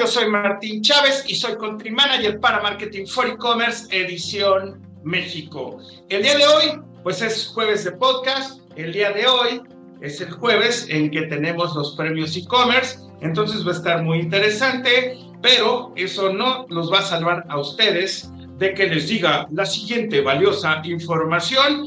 Yo soy Martín Chávez y soy Country Manager para Marketing for E-Commerce Edición México. El día de hoy, pues es jueves de podcast. El día de hoy es el jueves en que tenemos los premios e-commerce. Entonces va a estar muy interesante, pero eso no los va a salvar a ustedes de que les diga la siguiente valiosa información.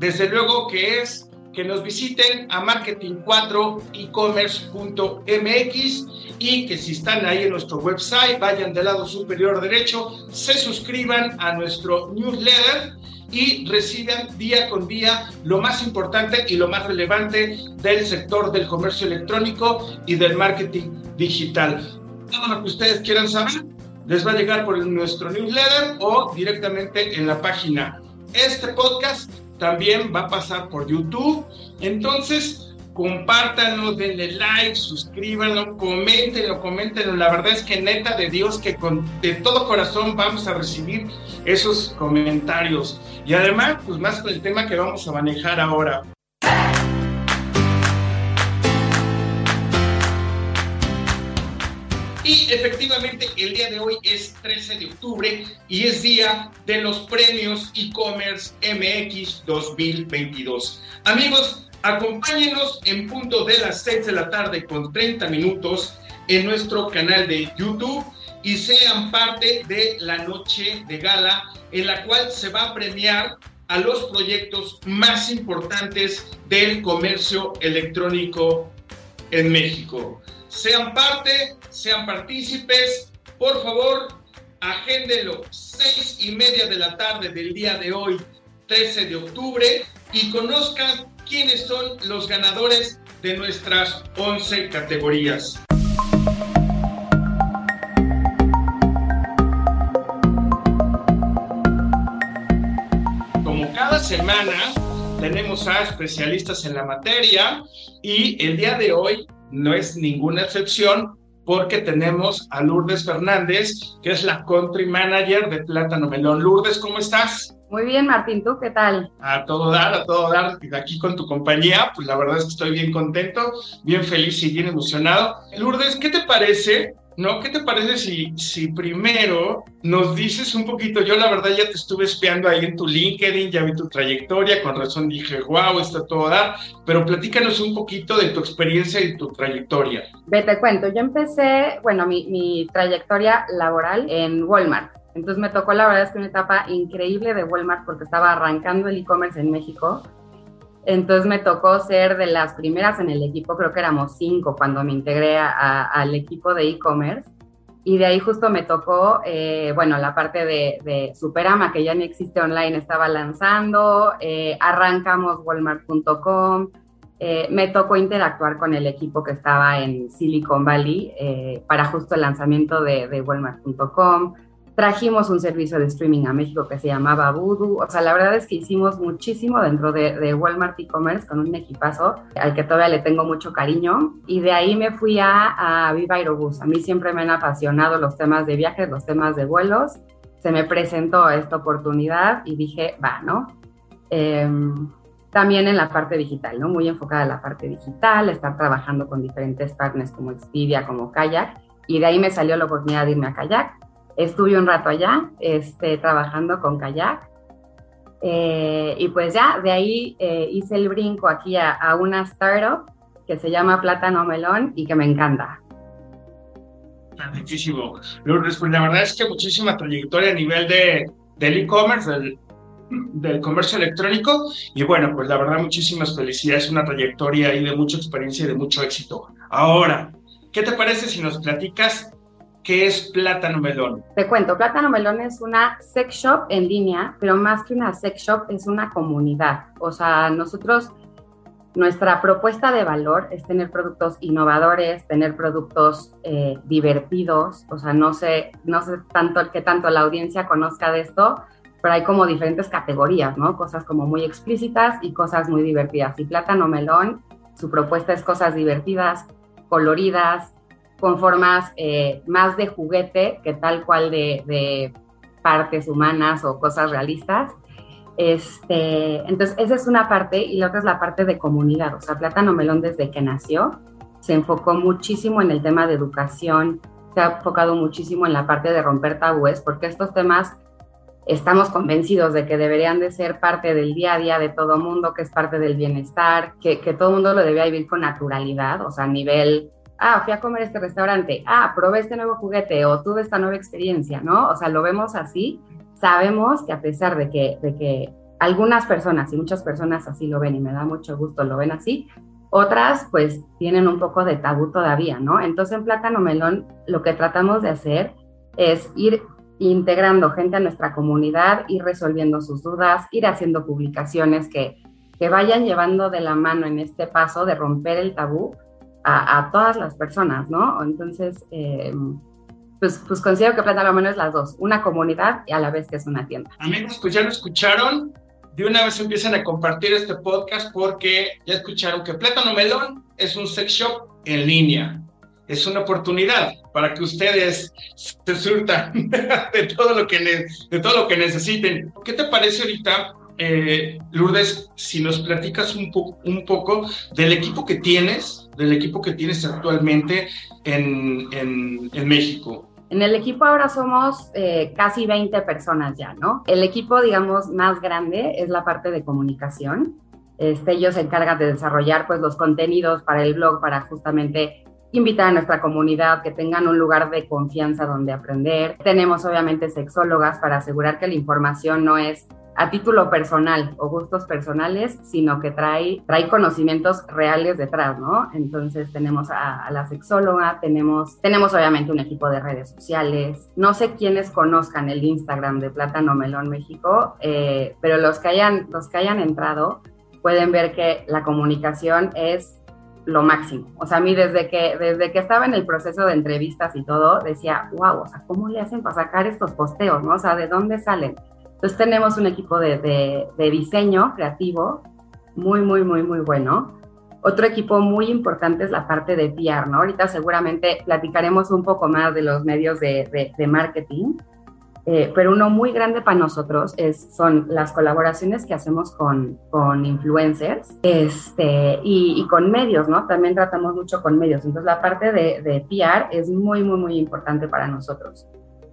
Desde luego que es que nos visiten a marketing4ecommerce.mx y que si están ahí en nuestro website, vayan del lado superior derecho, se suscriban a nuestro newsletter y reciban día con día lo más importante y lo más relevante del sector del comercio electrónico y del marketing digital. Todo lo que ustedes quieran saber les va a llegar por nuestro newsletter o directamente en la página. Este podcast también va a pasar por YouTube. Entonces, compártanlo, denle like, suscríbanlo, coméntenlo, coméntenlo. La verdad es que neta de Dios que con, de todo corazón vamos a recibir esos comentarios. Y además, pues más con el tema que vamos a manejar ahora. Y efectivamente el día de hoy es 13 de octubre y es día de los premios e-commerce MX 2022. Amigos, acompáñenos en punto de las 6 de la tarde con 30 minutos en nuestro canal de YouTube y sean parte de la noche de gala en la cual se va a premiar a los proyectos más importantes del comercio electrónico en México. Sean parte, sean partícipes. Por favor, agéndenlo. Seis y media de la tarde del día de hoy, 13 de octubre, y conozcan quiénes son los ganadores de nuestras 11 categorías. Como cada semana, tenemos a especialistas en la materia y el día de hoy no es ninguna excepción porque tenemos a Lourdes Fernández, que es la country manager de Plátano Melón. Lourdes, ¿cómo estás? Muy bien, Martín, ¿tú qué tal? A todo dar, a todo dar, aquí con tu compañía, pues la verdad es que estoy bien contento, bien feliz y bien emocionado. Lourdes, ¿qué te parece ¿no? ¿Qué te parece si, si primero nos dices un poquito? Yo la verdad ya te estuve espiando ahí en tu LinkedIn, ya vi tu trayectoria, con razón dije, wow, está todo dar, pero platícanos un poquito de tu experiencia y tu trayectoria. Ve, te cuento, yo empecé, bueno, mi, mi trayectoria laboral en Walmart. Entonces me tocó la verdad es que una etapa increíble de Walmart porque estaba arrancando el e-commerce en México entonces me tocó ser de las primeras en el equipo, creo que éramos cinco cuando me integré al equipo de e-commerce. Y de ahí justo me tocó, eh, bueno, la parte de, Superama, que ya no existe online, estaba lanzando, eh, arrancamos walmart.com, eh, me tocó interactuar con el equipo que estaba en Silicon Valley para justo el lanzamiento de, de walmart.com. Trajimos un servicio de streaming a México que se llamaba Voodoo. O sea, la verdad es que hicimos muchísimo dentro de, Walmart e-commerce con un equipazo al que todavía le tengo mucho cariño. Y de ahí me fui a, a Viva Aerobús. A mí siempre me han apasionado los temas de viajes, los temas de vuelos. Se me presentó esta oportunidad y dije, va, ¿no? Em, también en la parte digital, ¿no? Muy enfocada en la parte digital, estar trabajando con diferentes partners como Expedia, como Kayak. Y de ahí me salió la oportunidad de irme a Kayak Estuve un rato allá este, trabajando con kayak. Eh, y pues ya, de ahí eh, hice el brinco aquí a, una startup que se llama Plátano Melón y que me encanta. Muchísimo. Lourdes, pues la verdad es que muchísima trayectoria a nivel de, del e-commerce, del, del, comercio electrónico. Y bueno, pues la verdad, muchísimas felicidades, una trayectoria ahí de mucha experiencia y de mucho éxito. Ahora, ¿qué te parece si nos platicas ¿Qué es Plátano Melón? Te cuento, Plátano Melón es una sex shop en línea, pero más que una sex shop es una comunidad. O sea, nosotros, nuestra propuesta de valor es tener productos innovadores, tener productos eh, divertidos. O sea, no sé, no sé tanto que tanto la audiencia conozca de esto, pero hay como diferentes categorías, ¿no? Cosas como muy explícitas y cosas muy divertidas. Y Plátano Melón, su propuesta es cosas divertidas, coloridas, con formas eh, más de juguete que tal cual de, partes humanas o cosas realistas. Este, entonces, esa es una parte y la otra es la parte de comunidad. O sea, Plátano Melón desde que nació se enfocó muchísimo en el tema de educación se ha enfocado muchísimo en la parte de romper tabúes, porque estos temas estamos convencidos de que deberían de ser parte del día a día de todo mundo, que es parte del bienestar, que, que todo mundo lo debía vivir con naturalidad, o sea, a nivel, ah, fui a comer este restaurante, ah, probé este nuevo juguete o tuve esta nueva experiencia, ¿no? O sea, lo vemos así, sabemos que a pesar de que, de que algunas personas y muchas personas así lo ven y me da mucho gusto, lo ven así, otras pues tienen un poco de tabú todavía, ¿no? Entonces en Plátano Melón lo que tratamos de hacer es ir integrando gente a nuestra comunidad, ir resolviendo sus dudas, ir haciendo publicaciones que, que vayan llevando de la mano en este paso de romper el tabú a, todas las personas, ¿no? Entonces, eh, pues, pues considero que Plátano Melón es las dos, una comunidad y a la vez que es una tienda. Amigos, pues ya lo escucharon, de una vez empiezan a compartir este podcast porque ya escucharon que Plátano Melón es un sex shop en línea es una oportunidad para que ustedes se surtan de todo lo que, de todo lo que necesiten. ¿Qué te parece ahorita, eh, Lourdes, si nos platicas un, un poco del equipo que tienes, del equipo que tienes actualmente en, en, México? En el equipo ahora somos eh, casi 20 personas ya, ¿no? El equipo, digamos, más grande es la parte de comunicación. Este, ellos se encargan de desarrollar pues los contenidos para el blog para justamente invitar a nuestra comunidad que tengan un lugar de confianza donde aprender. Tenemos obviamente sexólogas para asegurar que la información no es a título personal o gustos personales, sino que trae, trae conocimientos reales detrás, ¿no? Entonces tenemos a, la sexóloga, tenemos, tenemos obviamente un equipo de redes sociales. No sé quiénes conozcan el Instagram de Plátano Melón México, eh, pero los que, hayan, los que hayan entrado pueden ver que la comunicación es lo máximo. O sea, a mí desde que, desde que estaba en el proceso de entrevistas y todo, decía, wow, o sea, ¿cómo le hacen para sacar estos posteos, no? O sea, ¿de dónde salen? Entonces tenemos un equipo de, de, diseño creativo muy, muy, muy, muy bueno. Otro equipo muy importante es la parte de PR, ¿no? Ahorita seguramente platicaremos un poco más de los medios de, de marketing, eh, pero uno muy grande para nosotros es, son las colaboraciones que hacemos con, con influencers este, y, con medios, ¿no? También tratamos mucho con medios. Entonces, la parte de, de PR es muy, muy, muy importante para nosotros.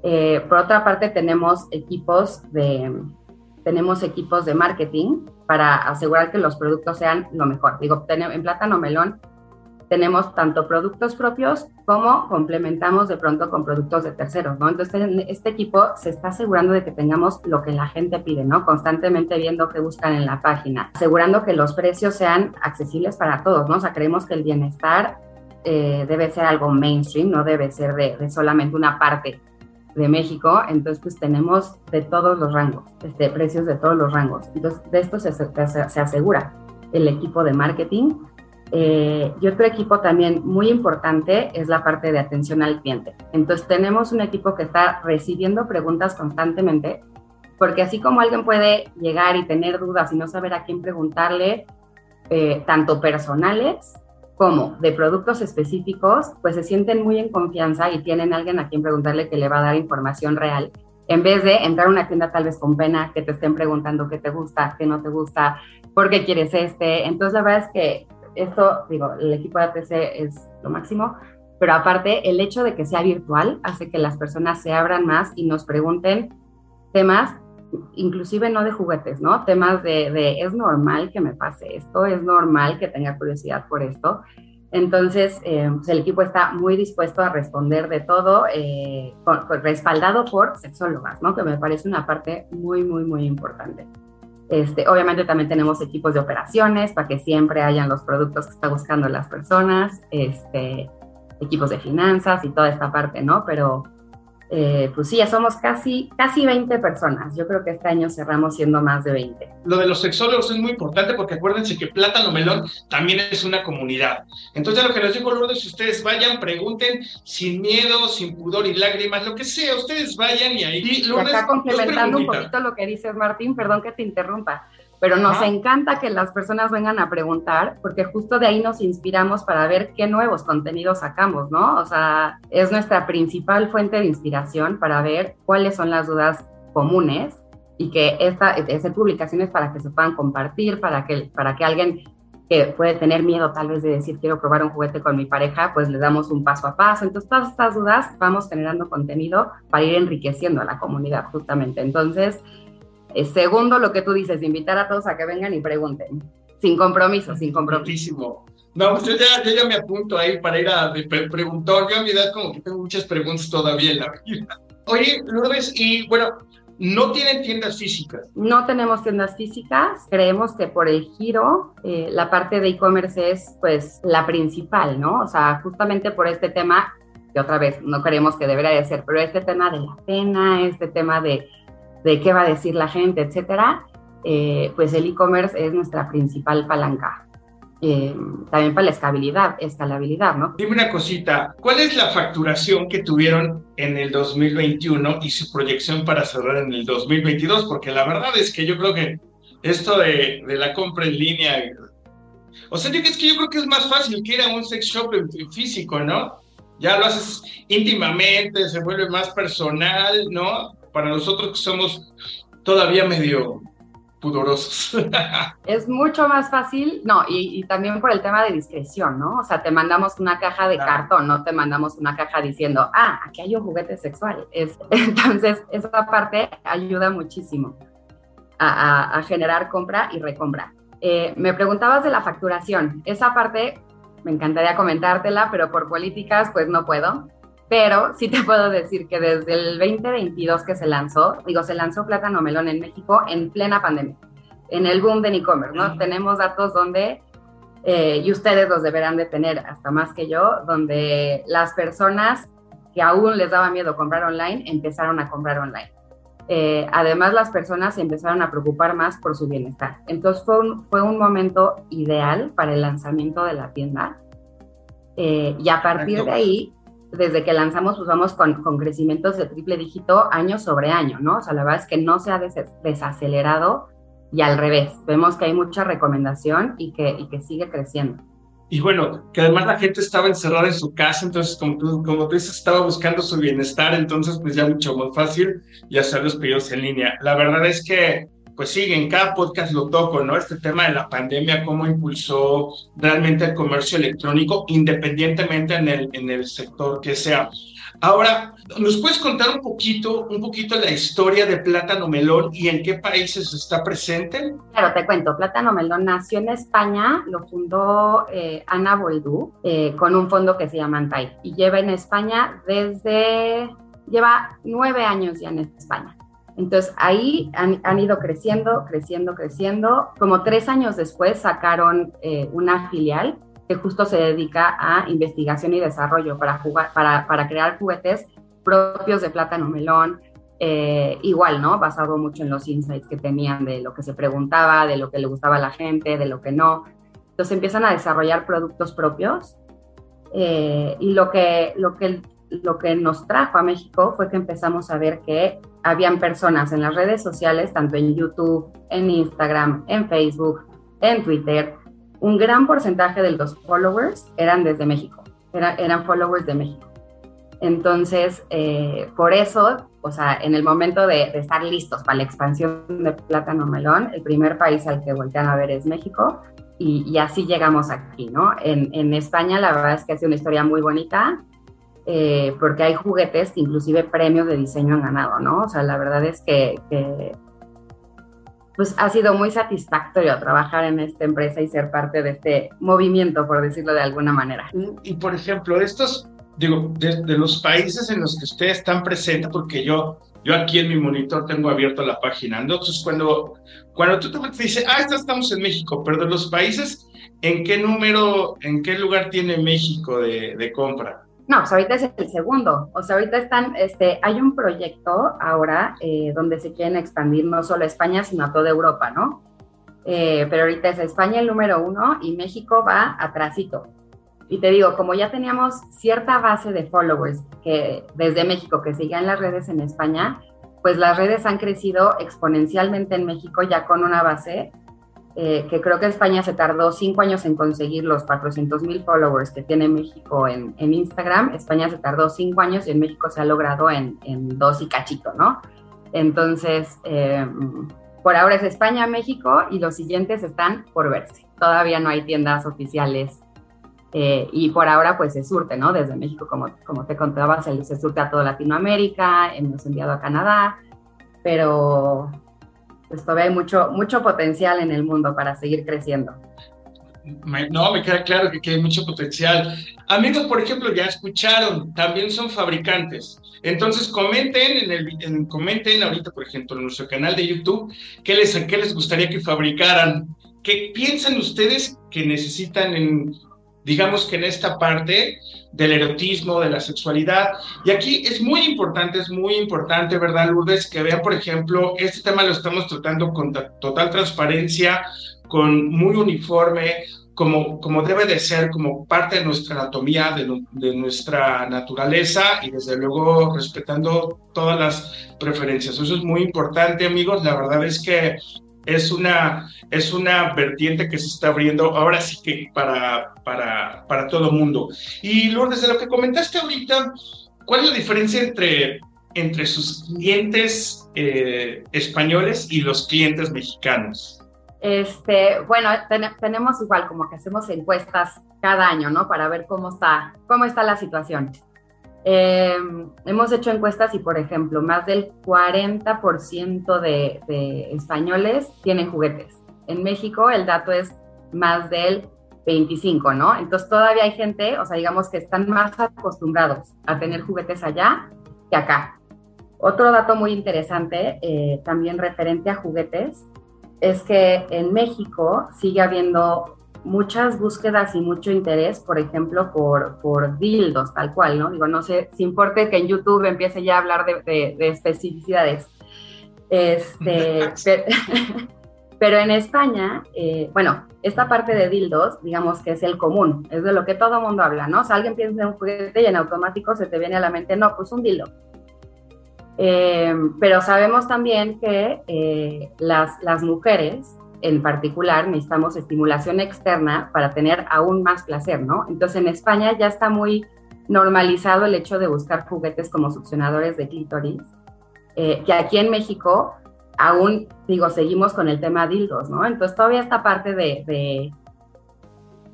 Eh, por otra parte, tenemos equipos de, tenemos equipos de marketing para asegurar que los productos sean lo mejor. Digo, en Plátano Melón tenemos tanto productos propios como complementamos de pronto con productos de terceros, ¿no? Entonces, este equipo se está asegurando de que tengamos lo que la gente pide, ¿no? Constantemente viendo qué buscan en la página, asegurando que los precios sean accesibles para todos, ¿no? O sea, creemos que el bienestar eh, debe ser algo mainstream, no debe ser de, solamente una parte de México, entonces pues tenemos de todos los rangos, este, precios de todos los rangos. Entonces, de esto se, se asegura el equipo de marketing eh, y otro equipo también muy importante es la parte de atención al cliente. Entonces tenemos un equipo que está recibiendo preguntas constantemente, porque así como alguien puede llegar y tener dudas y no saber a quién preguntarle, eh, tanto personales como de productos específicos, pues se sienten muy en confianza y tienen alguien a quien preguntarle que le va a dar información real en vez de entrar a una tienda tal vez con pena, que te estén preguntando qué te gusta, qué no te gusta, por qué quieres este. Entonces la verdad es que esto, digo, el equipo de ATC es lo máximo, pero aparte el hecho de que sea virtual hace que las personas se abran más y nos pregunten temas, inclusive no de juguetes, ¿no? Temas de, es normal que me pase esto, es normal que tenga curiosidad por esto. Entonces, eh, pues, el equipo está muy dispuesto a responder de todo, eh, respaldado por sexólogas, ¿no? Que me parece una parte muy, muy, muy importante. Este, obviamente también tenemos equipos de operaciones para que siempre hayan los productos que están buscando las personas, este, equipos de finanzas y toda esta parte, ¿no? Pero eh, pues sí, ya somos casi, casi 20 personas. Yo creo que este año cerramos siendo más de 20. Lo de los sexólogos es muy importante porque acuérdense que Plátano Melón también es una comunidad. Entonces, lo que les digo, Lourdes, si ustedes vayan, pregunten sin miedo, sin pudor y lágrimas, lo que sea, ustedes vayan y ahí. Lourdes, Acá complementando un poquito lo que dices, Martín, perdón que te interrumpa pero nos encanta que las personas vengan a preguntar, porque justo de ahí nos inspiramos para ver qué nuevos contenidos sacamos, ¿no? O sea, es nuestra principal fuente de inspiración para ver cuáles son las dudas comunes y que esta, hacer publicaciones para que se puedan compartir, para que, para que alguien que puede tener miedo tal vez de decir quiero probar un juguete con mi pareja, pues le damos un paso a paso. Entonces, todas estas dudas vamos generando contenido para ir enriqueciendo a la comunidad justamente. Entonces, eh, segundo, lo que tú dices, invitar a todos a que vengan y pregunten, sin compromiso, sin compromiso. No, pues yo ya, yo ya me apunto ahí para ir a preguntar. Yo a mi edad como que tengo muchas preguntas todavía en la vida. Oye, Lourdes, y bueno, no tienen tiendas físicas. No tenemos tiendas físicas. Creemos que por el giro, eh, la parte de e-commerce es pues la principal, ¿no? O sea, justamente por este tema, que otra vez no creemos que debería de ser, pero este tema de la pena, este tema de, de qué va a decir la gente, etcétera, eh, pues el e-commerce es nuestra principal palanca. Eh, también para la escalabilidad, escalabilidad, ¿no? Dime una cosita, ¿cuál es la facturación que tuvieron en el 2021 y su proyección para cerrar en el 2022? Porque la verdad es que yo creo que esto de, de la compra en línea, o sea, es que yo creo que es más fácil que ir a un sex shop físico, ¿no? Ya lo haces íntimamente, se vuelve más personal, ¿no? Para nosotros que somos todavía medio pudorosos. es mucho más fácil, no, y, también por el tema de discreción, ¿no? O sea, te mandamos una caja de cartón, no te mandamos una caja diciendo, ah, aquí hay un juguete sexual. Es, entonces, esa parte ayuda muchísimo a, generar compra y recompra. Eh, me preguntabas de la facturación. Esa parte me encantaría comentártela, pero por políticas, pues no puedo. Pero sí te puedo decir que desde el 2022 que se lanzó, digo, se lanzó Plátano Melón en México en plena pandemia, en el boom de e-commerce, ¿no? Tenemos datos donde, eh, y ustedes los deberán de tener hasta más que yo, donde las personas que aún les daba miedo comprar online empezaron a comprar online. Eh, además, las personas se empezaron a preocupar más por su bienestar. Entonces, fue un, fue un momento ideal para el lanzamiento de la tienda. Eh, y a partir de ahí, desde que lanzamos, pues vamos con, con, crecimientos de triple dígito año sobre año, ¿no? O sea, la verdad es que no se ha desacelerado y al revés, vemos que hay mucha recomendación y que, y que sigue creciendo. Y bueno, que además la gente estaba encerrada en su casa, entonces como tú, como tú dices, estaba buscando su bienestar, entonces pues ya mucho más fácil y hacer los pedidos en línea. La verdad es que pues sí, en cada podcast lo toco, ¿no? Este tema de la pandemia, cómo impulsó realmente el comercio electrónico, independientemente en el, en el sector que sea. Ahora, ¿nos puedes contar un poquito, un poquito la historia de Plátano Melón y en qué países está presente? Claro, te cuento. Plátano Melón nació en España, lo fundó eh, Ana Boldú eh, con un fondo que se llama Antai y lleva en España desde, lleva nueve años ya en España. Entonces ahí han, ido creciendo, creciendo, creciendo. Como tres años después sacaron eh, una filial que justo se dedica a investigación y desarrollo para, jugar, para, para crear juguetes propios de plátano melón. Eh, igual, ¿no? Basado mucho en los insights que tenían de lo que se preguntaba, de lo que le gustaba a la gente, de lo que no. Entonces empiezan a desarrollar productos propios eh, y lo que, lo que lo que nos trajo a México fue que empezamos a ver que habían personas en las redes sociales, tanto en YouTube, en Instagram, en Facebook, en Twitter. Un gran porcentaje de los followers eran desde México, eran followers de México. Entonces, eh, por eso, o sea, en el momento de, estar listos para la expansión de Plátano Melón, el primer país al que voltean a ver es México. Y, así llegamos aquí, ¿no? En, España, la verdad es que ha una historia muy bonita eh, porque hay juguetes que inclusive premios de diseño han ganado, ¿no? O sea, la verdad es que, pues ha sido muy satisfactorio trabajar en esta empresa y ser parte de este movimiento, por decirlo de alguna manera. Y, por ejemplo, estos, digo, de, los países en los que ustedes están presentes, porque yo, yo aquí en mi monitor tengo abierto la página, entonces cuando, cuando tú te dices, ah, estamos en México, pero de los países, ¿en qué número, en qué lugar tiene México de, de compra? No, pues ahorita es el segundo. O sea, ahorita están, este, hay un proyecto ahora eh, donde se quieren expandir no solo a España, sino a toda Europa, ¿no? Eh, pero ahorita es España el número uno y México va atrásito. Y te digo, como ya teníamos cierta base de followers que desde México que siguen las redes en España, pues las redes han crecido exponencialmente en México ya con una base eh, que creo que España se tardó cinco años en conseguir los 400 mil followers que tiene México en, en, Instagram. España se tardó cinco años y en México se ha logrado en, en dos y cachito, ¿no? Entonces, eh, por ahora es España, México y los siguientes están por verse. Todavía no hay tiendas oficiales eh, y por ahora pues se surte, ¿no? Desde México, como, como te contaba, se, se surte a toda Latinoamérica, hemos enviado a Canadá, pero pues todavía hay mucho, mucho potencial en el mundo para seguir creciendo. No, me queda claro que, hay mucho potencial. Amigos, por ejemplo, ya escucharon, también son fabricantes. Entonces comenten en el comenten ahorita, por ejemplo, en nuestro canal de YouTube, qué les, qué les gustaría que fabricaran. ¿Qué piensan ustedes que necesitan en, digamos que en esta parte del erotismo, de la sexualidad. Y aquí es muy importante, es muy importante, ¿verdad, Lourdes? Que vean, por ejemplo, este tema lo estamos tratando con total transparencia, con muy uniforme, como, como debe de ser, como parte de nuestra anatomía, de, de, nuestra naturaleza y desde luego respetando todas las preferencias. Eso es muy importante, amigos. La verdad es que es una, es una vertiente que se está abriendo ahora sí que para, para, para todo mundo. Y Lourdes, de lo que comentaste ahorita, ¿cuál es la diferencia entre, entre sus clientes eh, españoles y los clientes mexicanos? Este, bueno, tenemos igual como que hacemos encuestas cada año, ¿no? Para ver cómo está, cómo está la situación. Em, hemos hecho encuestas y, por ejemplo, más del 40% de, de españoles tienen juguetes. En México el dato es más del 25, ¿no? Entonces todavía hay gente, o sea, digamos que están más acostumbrados a tener juguetes allá que acá. Otro dato muy interesante, eh, también referente a juguetes, es que en México sigue habiendo muchas búsquedas y mucho interés, por ejemplo, por, por dildos, tal cual, ¿no? Digo, no sé si importe que en YouTube empiece ya a hablar de, especificidades. Este, pero, en España, eh, bueno, esta parte de dildos, digamos que es el común, es de lo que todo mundo habla, ¿no? O sea, alguien piensa en un juguete y en automático se te viene a la mente, no, pues un dildo. Eh, pero sabemos también que eh, las, las mujeres en particular necesitamos estimulación externa para tener aún más placer, ¿no? Entonces en España ya está muy normalizado el hecho de buscar juguetes como succionadores de clítoris, eh, que aquí en México aún, digo, seguimos con el tema dildos, ¿no? Entonces todavía esta parte de, de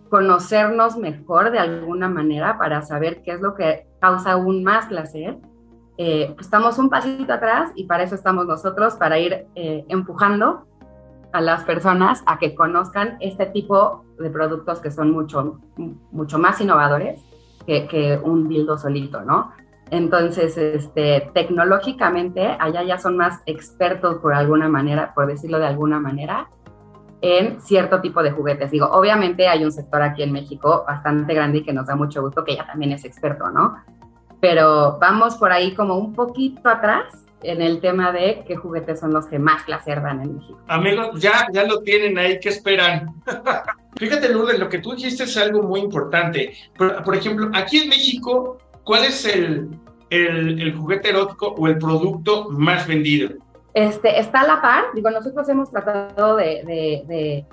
conocernos mejor de alguna manera para saber qué es lo que causa aún más placer eh, pues, estamos un pasito atrás y para eso estamos nosotros, para ir eh, empujando a las personas a que conozcan este tipo de productos que son mucho, mucho más innovadores que, un dildo solito, ¿no? Entonces, este, tecnológicamente, allá ya son más expertos por alguna manera, por decirlo de alguna manera, en cierto tipo de juguetes. Digo, obviamente hay un sector aquí en México bastante grande y que nos da mucho gusto que ya también es experto, ¿no? pero vamos por ahí como un poquito atrás en el tema de qué juguetes son los que más placer dan en México. Amigos, ya, ya lo tienen ahí, ¿qué esperan? Fíjate, Lourdes, lo que tú dijiste es algo muy importante. Por, por ejemplo, aquí en México, ¿cuál es el, el, el, juguete erótico o el producto más vendido? Este, está a la par, digo, nosotros hemos tratado de, de, de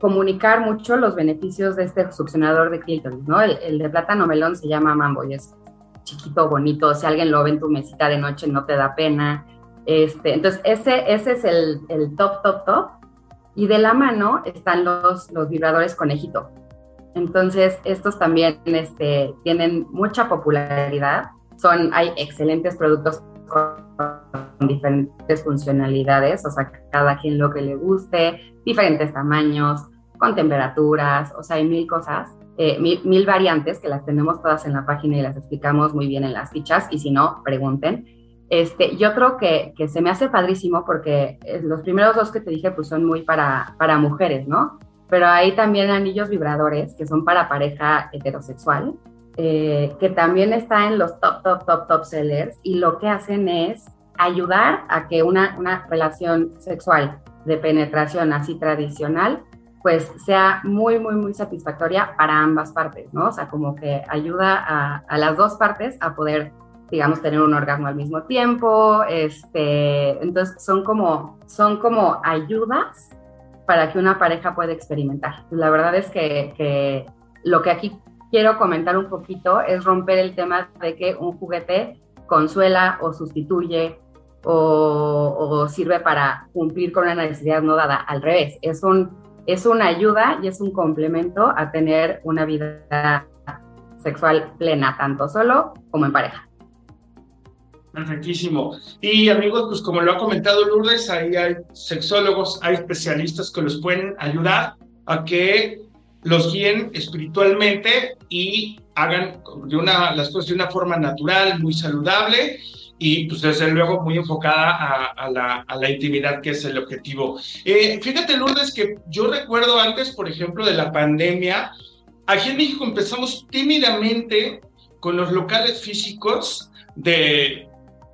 comunicar mucho los beneficios de este succionador de clítoris, ¿no? El, el, de plátano melón se llama Mambo y es chiquito, bonito, si alguien lo ve en tu mesita de noche no te da pena. Este, entonces, ese, ese es el, el top, top, top. Y de la mano están los, los vibradores conejito. Entonces, estos también este, tienen mucha popularidad. Son, hay excelentes productos con diferentes funcionalidades, o sea, cada quien lo que le guste, diferentes tamaños, con temperaturas, o sea, hay mil cosas. Eh, mil, variantes que las tenemos todas en la página y las explicamos muy bien en las fichas y si no, pregunten. Este, yo creo que, que se me hace padrísimo porque eh, los primeros dos que te dije pues son muy para, para mujeres, ¿no? Pero hay también anillos vibradores que son para pareja heterosexual, eh, que también está en los top, top, top, top sellers y lo que hacen es ayudar a que una, una relación sexual de penetración así tradicional pues sea muy, muy, muy satisfactoria para ambas partes, ¿no? O sea, como que ayuda a, las dos partes a poder, digamos, tener un orgasmo al mismo tiempo, este, entonces son como, son como ayudas para que una pareja pueda experimentar. La verdad es que, que lo que aquí quiero comentar un poquito es romper el tema de que un juguete consuela o sustituye o, sirve para cumplir con una necesidad no dada. Al revés, es, un, es una ayuda y es un complemento a tener una vida sexual plena, tanto solo como en pareja. Perfectísimo. Y amigos, pues como lo ha comentado Lourdes, ahí hay sexólogos, hay especialistas que los pueden ayudar a que los guíen espiritualmente y hagan de una, las cosas de una forma natural, muy saludable y pues desde luego muy enfocada a, la, a la, intimidad que es el objetivo. Eh, fíjate Lourdes que yo recuerdo antes, por ejemplo, de la pandemia, aquí en México empezamos tímidamente con los locales físicos de,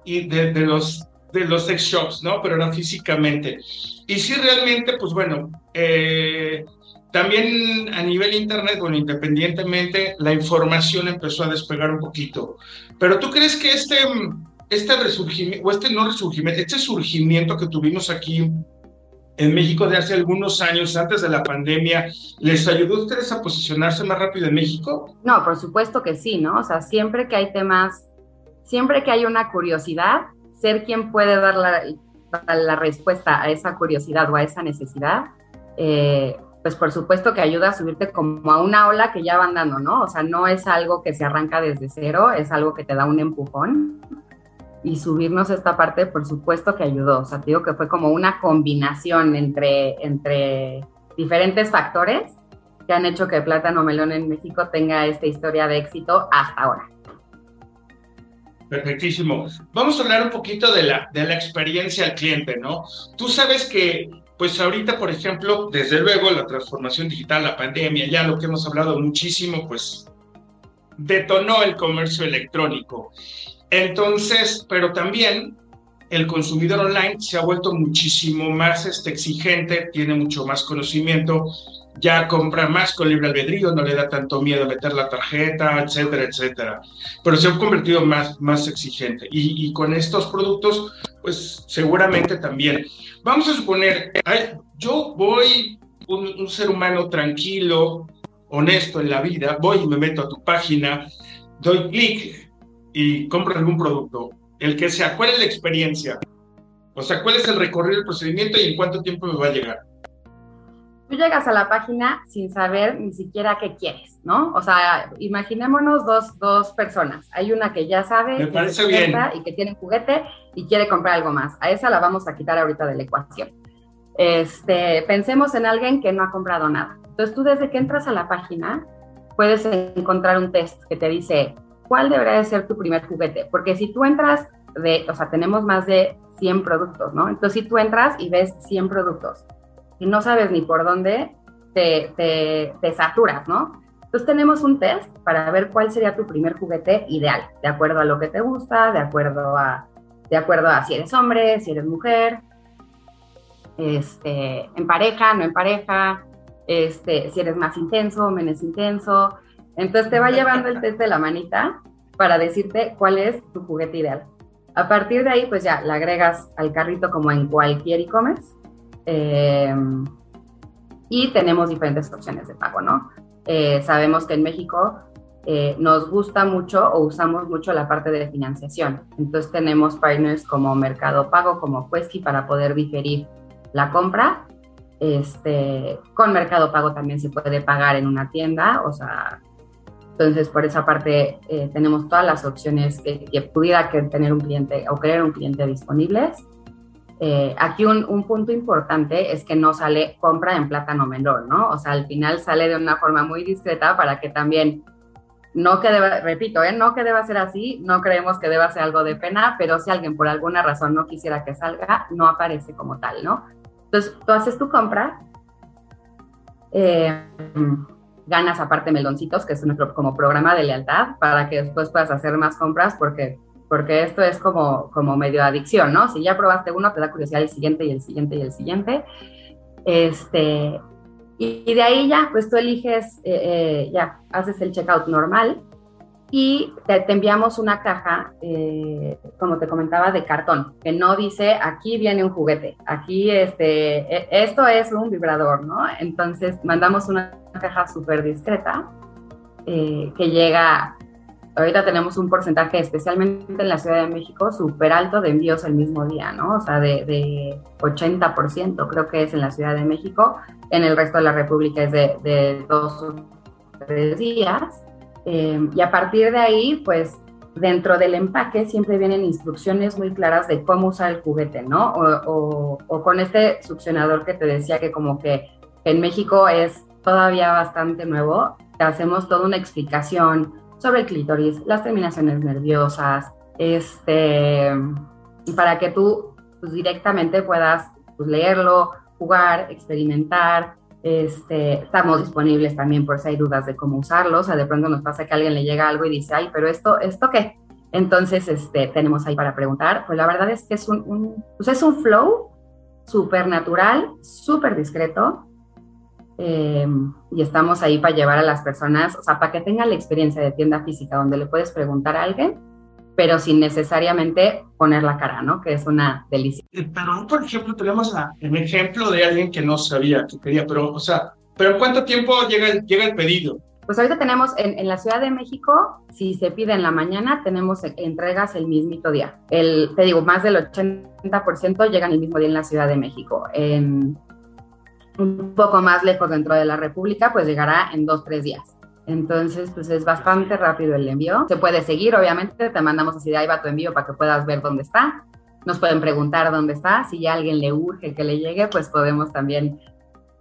y de, los, de los sex shops, ¿no? Pero era físicamente. Y sí, realmente, pues bueno, eh, también a nivel internet, bueno, independientemente, la información empezó a despegar un poquito. Pero tú crees que este, este resurgimiento, o este no resurgimiento, este surgimiento que tuvimos aquí en México de hace algunos años, antes de la pandemia, ¿les ayudó a ustedes a posicionarse más rápido en México? No, por supuesto que sí, ¿no? O sea, siempre que hay temas, siempre que hay una curiosidad, ser quien puede dar la, la respuesta a esa curiosidad o a esa necesidad, eh, pues por supuesto que ayuda a subirte como a una ola que ya va andando, ¿no? O sea, no es algo que se arranca desde cero, es algo que te da un empujón. Y subirnos esta parte, por supuesto que ayudó. O sea, te digo que fue como una combinación entre, entre diferentes factores que han hecho que Plátano Melón en México tenga esta historia de éxito hasta ahora. Perfectísimo. Vamos a hablar un poquito de la, de la experiencia al cliente, ¿no? Tú sabes que pues ahorita, por ejemplo, desde luego la transformación digital, la pandemia, ya lo que hemos hablado muchísimo, pues detonó el comercio electrónico. Entonces, pero también el consumidor online se ha vuelto muchísimo más este, exigente, tiene mucho más conocimiento, ya compra más con libre albedrío, no le da tanto miedo meter la tarjeta, etcétera, etcétera. Pero se ha convertido más, más exigente. Y, con estos productos, pues seguramente también. Vamos a suponer, yo voy, un, ser humano tranquilo, honesto en la vida, voy y me meto a tu página, doy clic y compro algún producto, el que sea, ¿cuál es la experiencia? O sea, ¿cuál es el recorrido del procedimiento y en cuánto tiempo me va a llegar? Tú llegas a la página sin saber ni siquiera qué quieres, ¿no? O sea, imaginémonos dos, dos personas. Hay una que ya sabe Me parece bien. y que tiene juguete y quiere comprar algo más. A esa la vamos a quitar ahorita de la ecuación. Este, pensemos en alguien que no ha comprado nada. Entonces tú desde que entras a la página puedes encontrar un test que te dice cuál debería de ser tu primer juguete. Porque si tú entras de, o sea, tenemos más de 100 productos, ¿no? Entonces si tú entras y ves 100 productos y no sabes ni por dónde, te, te, saturas, ¿no? Entonces tenemos un test para ver cuál sería tu primer juguete ideal, de acuerdo a lo que te gusta, de acuerdo a, de acuerdo a si eres hombre, si eres mujer, este, en pareja, no en pareja, este, si eres más intenso menos intenso. Entonces te va llevando el test de la manita para decirte cuál es tu juguete ideal. A partir de ahí, pues ya la agregas al carrito como en cualquier e-commerce Em, y tenemos diferentes opciones de pago, ¿no? Eh, sabemos que en México eh, nos gusta mucho o usamos mucho la parte de financiación. Entonces tenemos partners como Mercado Pago, como Quesky para poder diferir la compra. Este, con Mercado Pago también se puede pagar en una tienda, o sea, entonces por esa parte eh, tenemos todas las opciones que, que pudiera tener un cliente o querer un cliente disponibles. Eh, aquí un, punto importante es que no sale compra en plátano menor, ¿no? O sea, al final sale de una forma muy discreta para que también no que deba, repito, ¿eh? no que deba ser así, no creemos que deba ser algo de pena, pero si alguien por alguna razón no quisiera que salga, no aparece como tal, ¿no? Entonces, tú haces tu compra, eh, ganas aparte meloncitos, que es nuestro como programa de lealtad, para que después puedas hacer más compras, porque porque esto es como, como medio adicción, ¿no? Si ya probaste uno, te da curiosidad el siguiente y el siguiente y el siguiente. Este, y, de ahí ya, pues tú eliges, eh, eh, ya, haces el checkout normal y te, enviamos una caja, eh, como te comentaba, de cartón, que no dice aquí viene un juguete, aquí este, e, esto es un vibrador, ¿no? Entonces mandamos una caja súper discreta que llega ahorita tenemos un porcentaje, especialmente en la Ciudad de México, súper alto de envíos el mismo día, ¿no? O sea, de, de, 80% creo que es en la Ciudad de México, en el resto de la República es de, de dos o tres días. Eh, y a partir de ahí, pues dentro del empaque siempre vienen instrucciones muy claras de cómo usar el juguete, ¿no? O, con este succionador que te decía que como que en México es todavía bastante nuevo, te hacemos toda una explicación sobre el clítoris, las terminaciones nerviosas, este, para que tú pues, directamente puedas pues, leerlo, jugar, experimentar, este, estamos disponibles también por si hay dudas de cómo usarlo. O sea, de pronto nos pasa que a alguien le llega algo y dice, ay, pero esto, ¿esto qué? Entonces, este, tenemos ahí para preguntar. Pues la verdad es que es un, pues es un flow súper natural, súper discreto. Eh, y estamos ahí para llevar a las personas, o sea, para que tengan la experiencia de tienda física donde le puedes preguntar a alguien pero sin necesariamente poner la cara, ¿no? Que es una delicia. Eh, pero, por ejemplo, tenemos el ejemplo de alguien que no sabía que quería, pero, o sea, ¿pero cuánto tiempo llega el, llega el pedido? Pues ahorita tenemos en, en, la Ciudad de México, si se pide en la mañana, tenemos entregas el mismito día. El, te digo, más del 80% llegan el mismo día en la Ciudad de México. En, un poco más lejos dentro de la República, pues llegará en dos, tres días. Entonces, pues es bastante rápido el envío. Se puede seguir, obviamente, te mandamos así de ahí va tu envío para que puedas ver dónde está. Nos pueden preguntar dónde está. Si ya a alguien le urge que le llegue, pues podemos también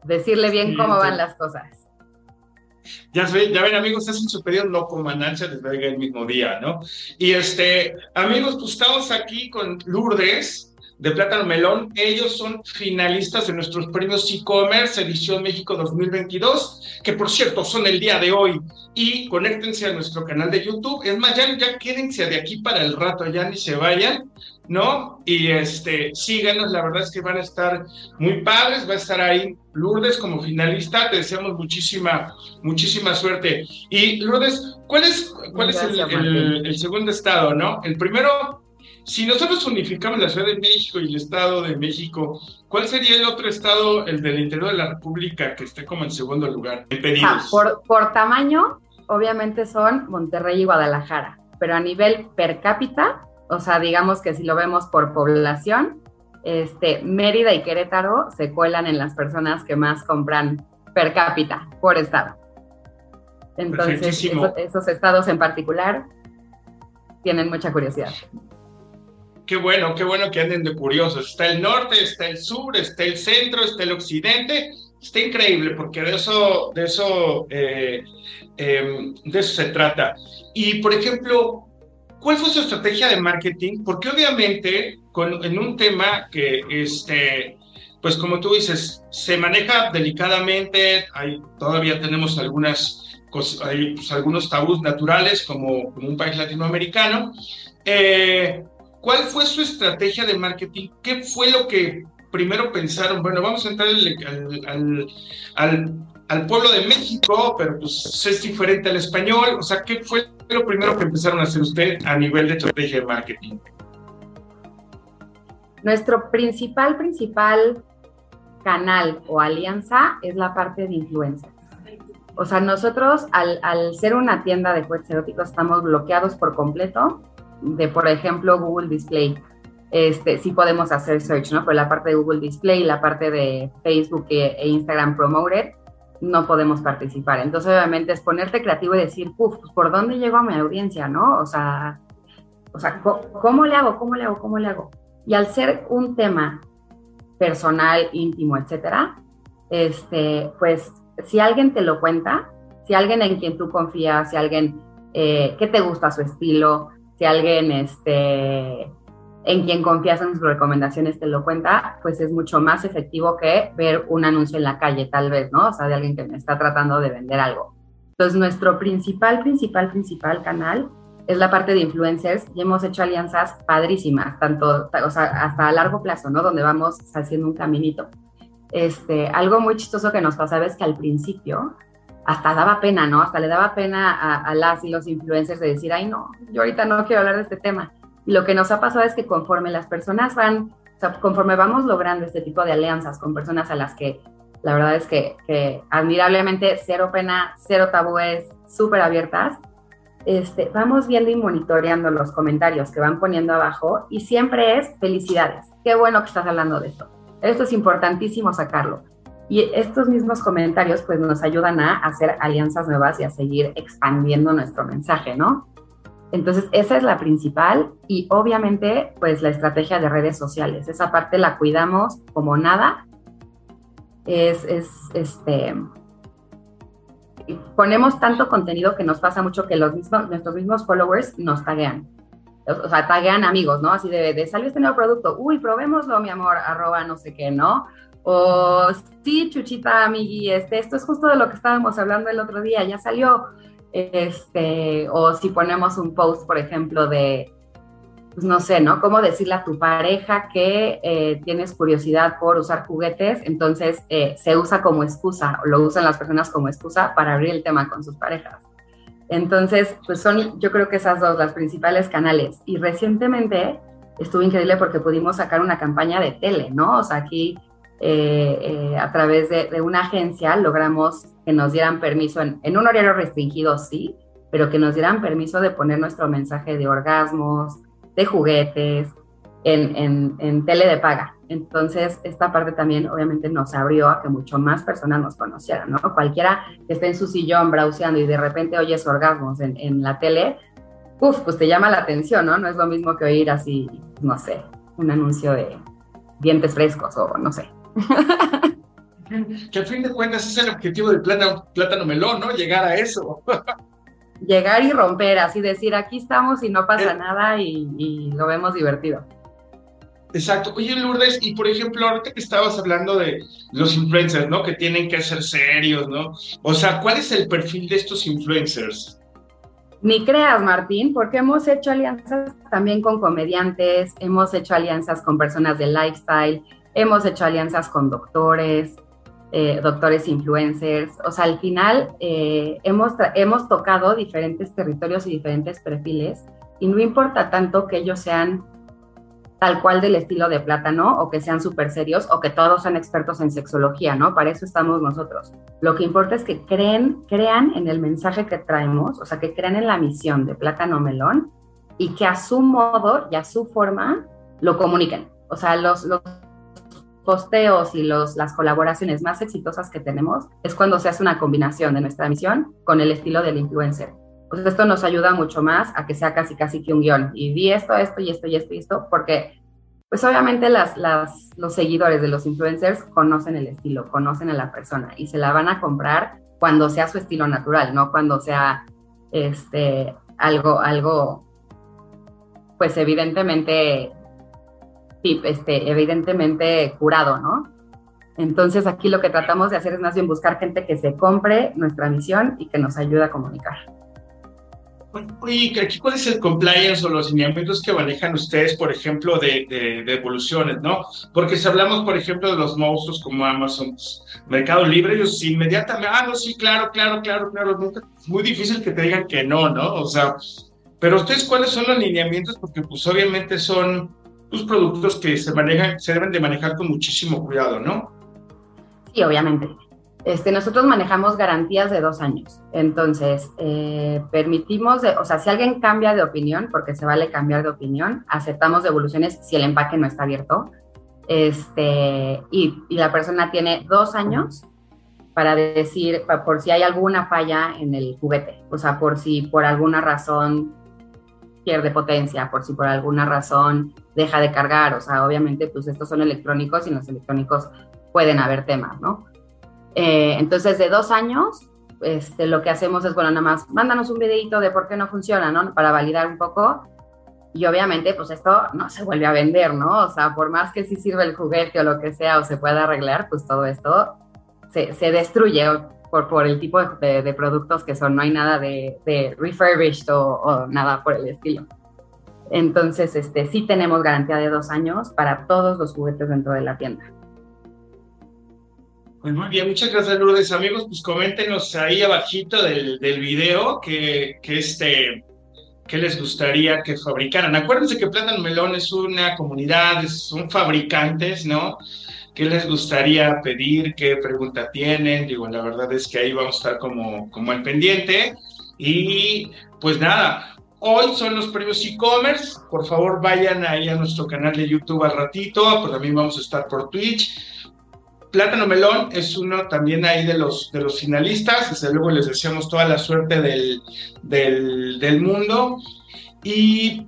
decirle bien cómo van las cosas. Ya, ya ven, amigos, es un superior no con les llega el mismo día, ¿no? Y este, amigos, pues estamos aquí con Lourdes, de Plátano Melón. Ellos son finalistas de nuestros premios e-commerce edición México 2022, que por cierto son el día de hoy. Y conéctense a nuestro canal de YouTube. Es más, ya, ya quédense de aquí para el rato, ya ni se vayan, ¿no? Y este, síganos, la verdad es que van a estar muy padres, va a estar ahí Lourdes como finalista, te deseamos muchísima, muchísima suerte. Y Lourdes, ¿cuál es, cuál es el, el segundo estado, no? El primero si nosotros unificamos la Ciudad de México y el Estado de México, ¿cuál sería el otro estado, el del interior de la República, que esté como en segundo lugar en pedidos? por, por tamaño, obviamente son Monterrey y Guadalajara, pero a nivel per cápita, o sea, digamos que si lo vemos por población, este, Mérida y Querétaro se cuelan en las personas que más compran per cápita por estado. Entonces, esos estados en particular tienen mucha curiosidad. Qué bueno, qué bueno que anden de curiosos. Está el norte, está el sur, está el centro, está el occidente. Está increíble porque de eso, de eso, eh, em, de eso se trata. Y por ejemplo, ¿cuál fue su estrategia de marketing? Porque obviamente con, en un tema que, este, pues como tú dices, se maneja delicadamente, hay, todavía tenemos algunas, hay, pues, algunos tabús naturales como, como un país latinoamericano. Eh, ¿Cuál fue su estrategia de marketing? ¿Qué fue lo que primero pensaron? Bueno, vamos a entrar al, al, pueblo de México, pero pues es diferente al español. O sea, ¿qué fue lo primero que empezaron a hacer usted a nivel de estrategia de marketing? Nuestro principal, principal canal o alianza es la parte de influencers. O sea, nosotros al, al ser una tienda de juguetes eróticos estamos bloqueados por completo de, por ejemplo, Google Display. Este, sí podemos hacer search, ¿no? Pero la parte de Google Display, la parte de Facebook e, e Instagram Promoted, no podemos participar. Entonces, obviamente, es ponerte creativo y decir, puf, pues, ¿por dónde llego a mi audiencia, no? O sea, o sea, ¿cómo, le hago? ¿Cómo le hago? ¿Cómo le hago? Y al ser un tema personal, íntimo, etcétera, este, pues, si alguien te lo cuenta, si alguien en quien tú confías, si alguien eh, que te gusta su estilo, si alguien este, en quien confías en sus recomendaciones te lo cuenta, pues es mucho más efectivo que ver un anuncio en la calle, tal vez, ¿no? O sea, de alguien que me está tratando de vender algo. Entonces, nuestro principal, principal, principal canal es la parte de influencers y hemos hecho alianzas padrísimas, tanto, o sea, hasta a largo plazo, ¿no? Donde vamos haciendo un caminito. Este, algo muy chistoso que nos pasaba es que al principio hasta daba pena, ¿no? Hasta le daba pena a, las y los influencers de decir, ay, no, yo ahorita no quiero hablar de este tema. Y lo que nos ha pasado es que conforme las personas van, o sea, conforme vamos logrando este tipo de alianzas con personas a las que la verdad es que, admirablemente cero pena, cero tabúes, súper abiertas, este, vamos viendo y monitoreando los comentarios que van poniendo abajo y siempre es felicidades. Qué bueno que estás hablando de esto. Esto es importantísimo sacarlo. Y estos mismos comentarios pues nos ayudan a hacer alianzas nuevas y a seguir expandiendo nuestro mensaje, ¿no? Entonces, esa es la principal y obviamente pues la estrategia de redes sociales. Esa parte la cuidamos como nada. Es, es este, ponemos tanto contenido que nos pasa mucho que los mismos, nuestros mismos followers nos taguean. O sea, taguean amigos, ¿no? Así de, de salió este nuevo producto, uy, probémoslo, mi amor, arroba no sé qué, ¿no? O sí, Chuchita, amigui, este, esto es justo de lo que estábamos hablando el otro día, ya salió. Este, o si ponemos un post, por ejemplo, de, pues no sé, ¿no? ¿Cómo decirle a tu pareja que eh, tienes curiosidad por usar juguetes? Entonces eh, se usa como excusa, o lo usan las personas como excusa para abrir el tema con sus parejas. Entonces, pues son, yo creo que esas dos, las principales canales. Y recientemente estuvo increíble porque pudimos sacar una campaña de tele, ¿no? O sea, aquí eh, a través de, una agencia logramos que nos dieran permiso en, en un horario restringido, sí, pero que nos dieran permiso de poner nuestro mensaje de orgasmos, de juguetes, en, en, tele de paga. Entonces, esta parte también obviamente nos abrió a que mucho más personas nos conocieran, ¿no? Cualquiera que esté en su sillón browseando y de repente oyes orgasmos en, en la tele, uf, pues te llama la atención, ¿no? No es lo mismo que oír así, no sé, un anuncio de dientes frescos o no sé. que a fin de cuentas es el objetivo del plátano, plátano melón, ¿no? Llegar a eso. llegar y romper, así decir, aquí estamos y no pasa eh. nada y, lo vemos divertido. Exacto. Oye, Lourdes, y por ejemplo, ahorita que estabas hablando de los influencers, ¿no? Que tienen que ser serios, ¿no? O sea, ¿cuál es el perfil de estos influencers? Ni creas, Martín, porque hemos hecho alianzas también con comediantes, hemos hecho alianzas con personas de lifestyle, hemos hecho alianzas con doctores, eh, doctores influencers. O sea, al final eh, hemos, hemos tocado diferentes territorios y diferentes perfiles y no importa tanto que ellos sean tal cual del estilo de plátano o que sean súper serios o que todos sean expertos en sexología, ¿no? Para eso estamos nosotros. Lo que importa es que creen, crean en el mensaje que traemos, o sea, que crean en la misión de plátano melón y que a su modo y a su forma lo comuniquen. O sea, los, los posteos y los, las colaboraciones más exitosas que tenemos es cuando se hace una combinación de nuestra misión con el estilo del influencer. Pues esto nos ayuda mucho más a que sea casi casi que un guion. Y vi esto, esto y esto y esto y esto, porque pues obviamente las, las, los seguidores de los influencers conocen el estilo, conocen a la persona y se la van a comprar cuando sea su estilo natural, no cuando sea este, algo, algo, pues evidentemente este, evidentemente curado, ¿no? Entonces aquí lo que tratamos de hacer es más bien buscar gente que se compre nuestra misión y que nos ayude a comunicar. Oye, ¿cuál es el compliance o los lineamientos que manejan ustedes, por ejemplo, de, de, evoluciones, no? Porque si hablamos, por ejemplo, de los monstruos como Amazon, pues, Mercado Libre, ellos inmediatamente, ah, no, sí, claro, claro, claro, claro, nunca, es muy difícil que te digan que no, ¿no? O sea, pero ustedes, ¿cuáles son los lineamientos? Porque pues obviamente son productos que se manejan, se deben de manejar con muchísimo cuidado, ¿no? Sí, obviamente. Este, nosotros manejamos garantías de dos años. Entonces, eh, permitimos, o sea, si alguien cambia de opinión, porque se vale cambiar de opinión, aceptamos devoluciones si el empaque no está abierto. Este, y, y la persona tiene dos años para decir, por si hay alguna falla en el juguete, o sea, por si por alguna razón pierde potencia, por si por alguna razón deja de cargar, o sea, obviamente pues estos son electrónicos y en los electrónicos pueden haber temas, ¿no? Eh, entonces, de dos años, este, lo que hacemos es, bueno, nada más, mándanos un videito de por qué no funciona, ¿no? Para validar un poco. Y obviamente, pues esto no se vuelve a vender, ¿no? O sea, por más que sí sirva el juguete o lo que sea o se pueda arreglar, pues todo esto se, se destruye por, por el tipo de, de, productos que son. No hay nada de, de refurbished o, o nada por el estilo. Entonces, este, sí tenemos garantía de dos años para todos los juguetes dentro de la tienda. Pues muy bien, muchas gracias Lourdes. Amigos, pues coméntenos ahí abajito del, del video que, que este, qué les gustaría que fabricaran. Acuérdense que Plátano Melón es una comunidad, son fabricantes, ¿no? ¿Qué les gustaría pedir? ¿Qué pregunta tienen? Digo, la verdad es que ahí vamos a estar como, como al pendiente. Y pues nada, hoy son los premios e-commerce. Por favor, vayan ahí a nuestro canal de YouTube al ratito, pues también vamos a estar por Twitch. Plátano Melón es uno también ahí de los, de los finalistas. Desde luego les deseamos toda la suerte del, del, mundo. Y,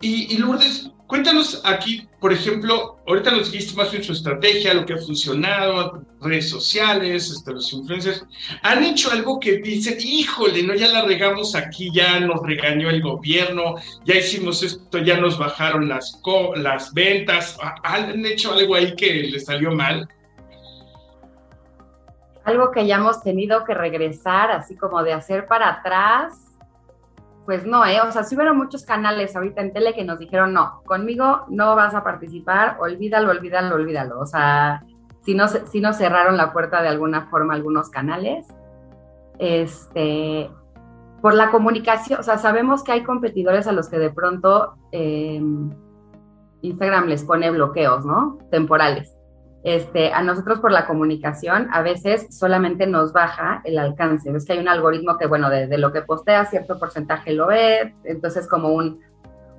y, y Lourdes, Cuéntanos aquí, por ejemplo, ahorita nos dijiste más bien su estrategia, lo que ha funcionado, redes sociales, este, los influencers. ¿Han hecho algo que dicen, híjole, no, ya la regamos aquí, ya nos regañó el gobierno, ya hicimos esto, ya nos bajaron las, las ventas? ¿Han hecho algo ahí que les salió mal? Algo que ya hemos tenido que regresar, así como de hacer para atrás pues no, ¿eh? O sea, sí hubo muchos canales ahorita en tele que nos dijeron, no, conmigo no vas a participar, olvídalo, olvídalo, olvídalo. O sea, si no, si no cerraron la puerta de alguna forma algunos canales. Este, por la comunicación, o sea, sabemos que hay competidores a los que de pronto em, Instagram les pone bloqueos, ¿no? Temporales. Este, a nosotros por la comunicación a veces solamente nos baja el alcance. Ves que hay un algoritmo que, bueno, de, lo que postea cierto porcentaje lo ve, entonces como un,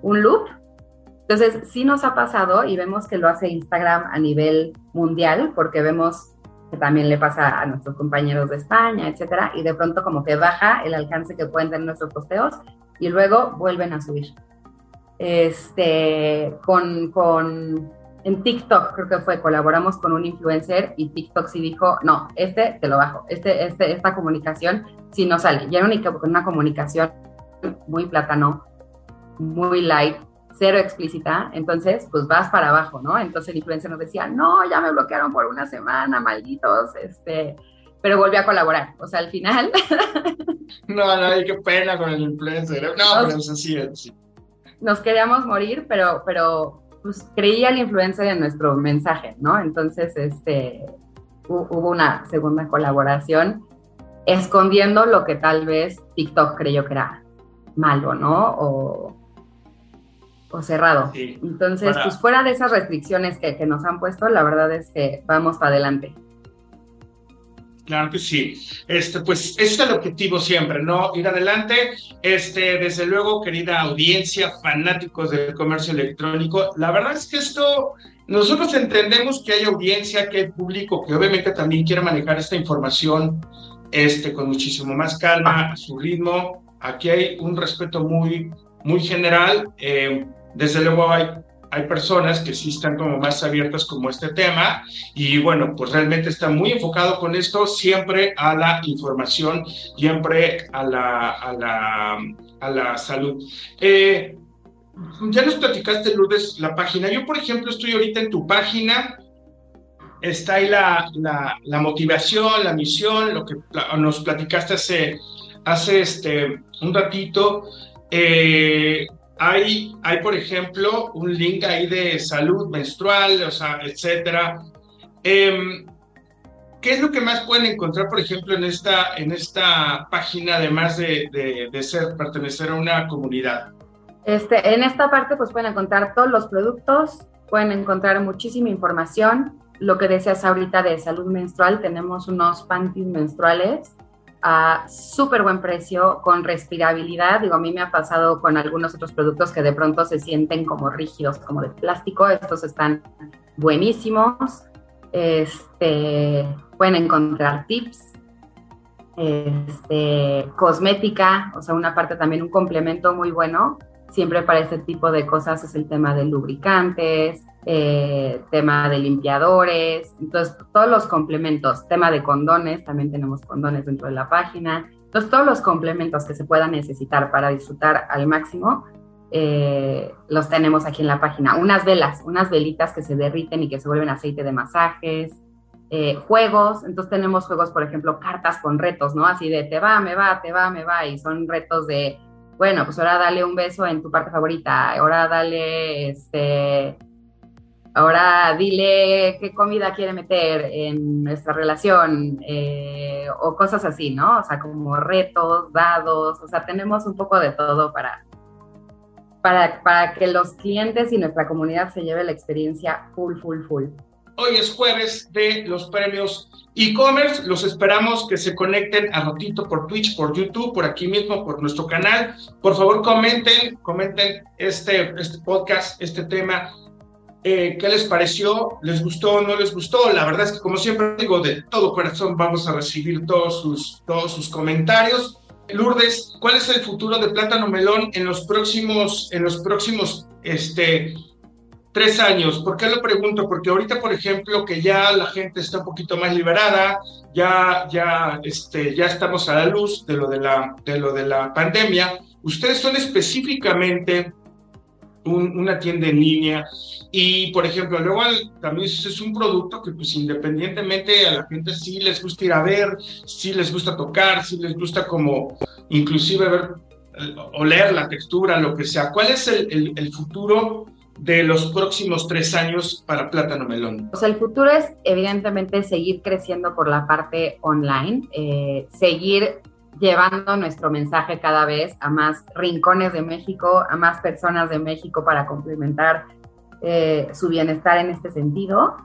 un loop. Entonces sí nos ha pasado y vemos que lo hace Instagram a nivel mundial porque vemos que también le pasa a nuestros compañeros de España, etcétera, y de pronto como que baja el alcance que pueden tener nuestros posteos y luego vuelven a subir. Este, con, con en TikTok creo que fue, colaboramos con un influencer y TikTok sí dijo, no, este te lo bajo, este, este, esta comunicación sí no sale. Y era única, una comunicación muy plátano, muy light, cero explícita, entonces pues vas para abajo, ¿no? Entonces el influencer nos decía, no, ya me bloquearon por una semana, malditos, este, pero volví a colaborar, o sea, al final. no, no, qué pena con el influencer, no, pero es así, sí. Nos queríamos morir, pero, pero pues creía el influencer en nuestro mensaje, ¿no? Entonces, este, hubo una segunda colaboración escondiendo lo que tal vez TikTok creyó que era malo, ¿no? O, cerrado. Entonces, pues fuera de esas restricciones que, que nos han puesto, la verdad es que vamos para adelante. Claro que sí. Este, pues ese es el objetivo siempre, ¿no? Ir adelante. Este, desde luego, querida audiencia, fanáticos del comercio electrónico, la verdad es que esto, nosotros entendemos que hay audiencia, que hay público que obviamente también quiere manejar esta información este, con muchísimo más calma, a su ritmo. Aquí hay un respeto muy, muy general. Eh, desde luego hay hay personas que sí están como más abiertas como este tema y bueno, pues realmente está muy enfocado con esto siempre a la información, siempre a la, a la, a la salud. Eh, ya nos platicaste, Lourdes, la página. Yo, por ejemplo, estoy ahorita en tu página. Está ahí la, la, la motivación, la misión, lo que nos platicaste hace, hace este, un ratito. Eh, hay, hay, por ejemplo, un link ahí de salud menstrual, o sea, etcétera. Em, ¿Qué es lo que más pueden encontrar, por ejemplo, en esta, en esta página, además de, de, ser, pertenecer a una comunidad? Este, en esta parte, pues pueden encontrar todos los productos, pueden encontrar muchísima información. Lo que decías ahorita de salud menstrual, tenemos unos panties menstruales a súper buen precio, con respirabilidad. Digo, a mí me ha pasado con algunos otros productos que de pronto se sienten como rígidos, como de plástico. Estos están buenísimos. Este, pueden encontrar tips, este, cosmética, o sea, una parte también, un complemento muy bueno. Siempre para este tipo de cosas es el tema de lubricantes, eh, tema de limpiadores, entonces todos los complementos, tema de condones, también tenemos condones dentro de la página, entonces todos los complementos que se puedan necesitar para disfrutar al máximo, eh, los tenemos aquí en la página. Unas velas, unas velitas que se derriten y que se vuelven aceite de masajes, eh, juegos, entonces tenemos juegos, por ejemplo, cartas con retos, ¿no? Así de te va, me va, te va, me va, y son retos de, bueno, pues ahora dale un beso en tu parte favorita, ahora dale, este, ahora dile qué comida quiere meter en nuestra relación eh, o cosas así, ¿no? O sea, como retos, dados, o sea, tenemos un poco de todo para, para, para que los clientes y nuestra comunidad se lleve la experiencia full, full, full. Hoy es jueves de los premios e-commerce. Los esperamos que se conecten a ratito por Twitch, por YouTube, por aquí mismo, por nuestro canal. Por favor, comenten, comenten este, este podcast, este tema. Eh, ¿Qué les pareció? ¿Les gustó no les gustó? La verdad es que, como siempre digo, de todo corazón vamos a recibir todos sus, todos sus comentarios. Lourdes, ¿cuál es el futuro de Plátano Melón en los próximos, en los próximos este, tres años? ¿Por qué lo pregunto? Porque ahorita, por ejemplo, que ya la gente está un poquito más liberada, ya, ya, este, ya estamos a la luz de lo de la, de lo de la pandemia. Ustedes son específicamente una tienda en línea y, por ejemplo, luego también es un producto que, pues, independientemente a la gente sí les gusta ir a ver, sí les gusta tocar, sí les gusta como, inclusive ver, oler la textura, lo que sea. ¿Cuál es el, el, futuro de los próximos tres años para Plátano Melón? Pues el futuro es evidentemente seguir creciendo por la parte online, eh, seguir llevando nuestro mensaje cada vez a más rincones de México, a más personas de México para complementar eh, su bienestar en este sentido.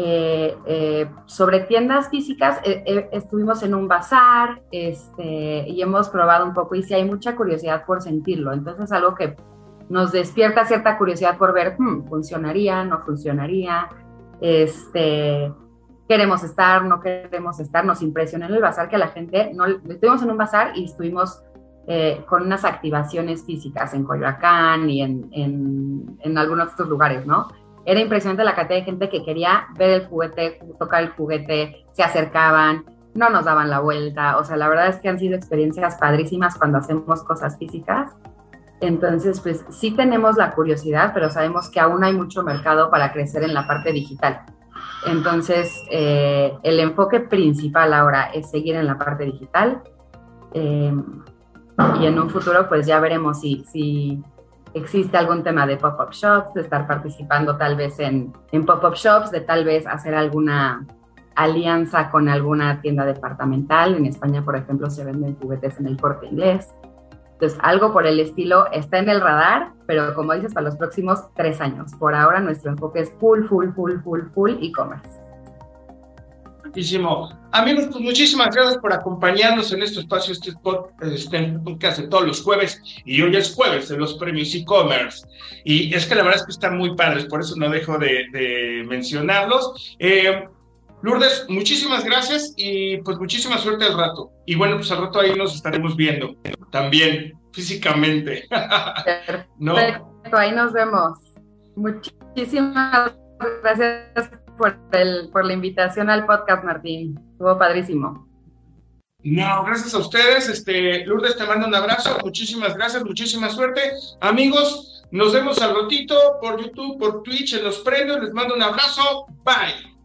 Eh, sobre tiendas físicas, estuvimos en un bazar este, y hemos probado un poco y sí hay mucha curiosidad por sentirlo. Entonces es algo que nos despierta cierta curiosidad por ver, hmm, ¿funcionaría? ¿No funcionaría? Este, queremos estar, no queremos estar, nos impresionó en el bazar que la gente, no, estuvimos en un bazar y estuvimos eh, con unas activaciones físicas en Coyoacán y en, en, algunos otros lugares, ¿no? Era impresionante la cantidad de gente que quería ver el juguete, tocar el juguete, se acercaban, no nos daban la vuelta, o sea, la verdad es que han sido experiencias padrísimas cuando hacemos cosas físicas. Entonces, pues sí tenemos la curiosidad, pero sabemos que aún hay mucho mercado para crecer en la parte digital. Entonces, eh, el enfoque principal ahora es seguir en la parte digital. Eh, y en un futuro pues ya veremos si, existe algún tema de pop-up shops, de estar participando tal vez en, en pop-up shops, de tal vez hacer alguna alianza con alguna tienda departamental. En España, por ejemplo, se venden juguetes en el corte inglés. Entonces, algo por el estilo está en el radar, pero como dices, para los próximos tres años. Por ahora, nuestro enfoque es full, full, full, full, full e-commerce. Amigos, pues muchísimas gracias por acompañarnos en este espacio, este, este podcast de todos los jueves. Y hoy es jueves de los premios e-commerce. Y es que la verdad es que están muy padres, por eso no dejo de, mencionarlos. Eh, Lourdes, muchísimas gracias y pues muchísima suerte al rato. Y bueno, pues al rato ahí nos estaremos viendo también físicamente. ¿No? Perfecto, ahí nos vemos. Muchísimas gracias por, el, por la invitación al podcast, Martín. Estuvo padrísimo. No, gracias a ustedes. Este, Lourdes, te mando un abrazo. Muchísimas gracias, muchísima suerte. Amigos, nos vemos al ratito por YouTube, por Twitch, en los premios. Les mando un abrazo. Bye.